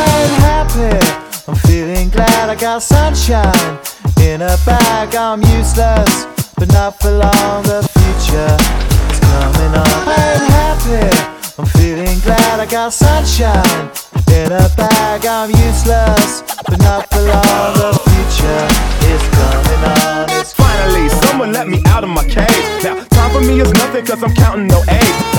I'm happy, I'm feeling glad I got sunshine in a bag. I'm useless, but not for long. The future is coming on. I'm happy, I'm feeling glad I got sunshine in a bag. I'm useless, but not for long. The future is coming on. It's Finally, someone let me out of my cage. Now, time for me is nothing cause I'm counting no A's.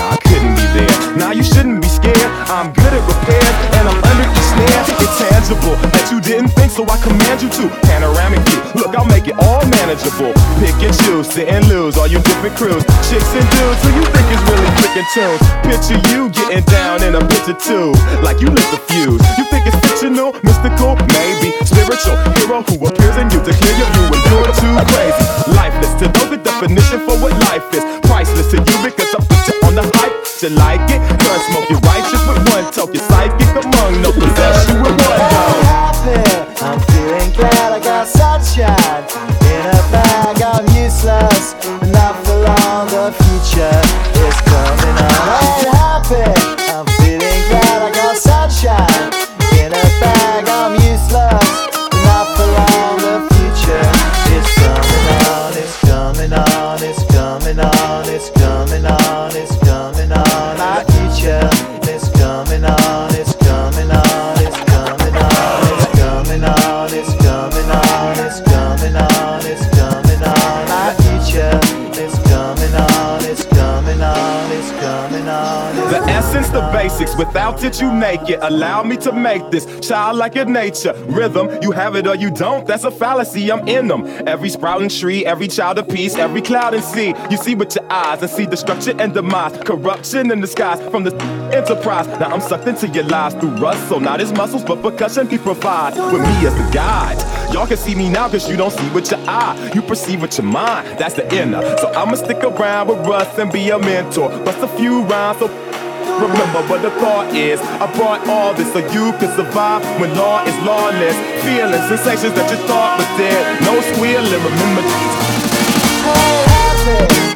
It all manageable. Pick and choose, sit and lose, all you different crews. Chicks and dudes who you think is really clicking tunes. Picture you getting down in a picture too, like you lit the fuse. You think it's fictional, mystical, maybe spiritual hero who appears in you to clear your view when you're too crazy. Lifeless to know the definition for what life is. Priceless to you because I put you on the hype. You like it? Gun smoke, you righteous with one toke. You're psychic among no possess you with one future is coming on. I'm happy, I'm feeling glad I got sunshine in a bag. I'm useless, not for long. The future is coming on. It's coming on. It's coming on. It's coming on. It's coming on. Essence, the basics. Without it, you naked. Allow me to make this childlike in nature. Rhythm, you have it or you don't. That's a fallacy. I'm in them. Every sprouting tree, every child of peace, every cloud and sea. You see with your eyes and see destruction and demise. Corruption in the skies from the enterprise. Now I'm sucked into your lies through Russel, not his muscles, but percussion he provides. With me as the guide. Y'all can see me now cause you don't see with your eye. You perceive with your mind. That's the inner. So I'ma stick around with Russ and be a mentor. Bust a few rhymes so Remember what the thought is. I brought all this so you can survive when law is lawless. Feeling sensations that you thought was dead. No squealing. Remember these. Hey,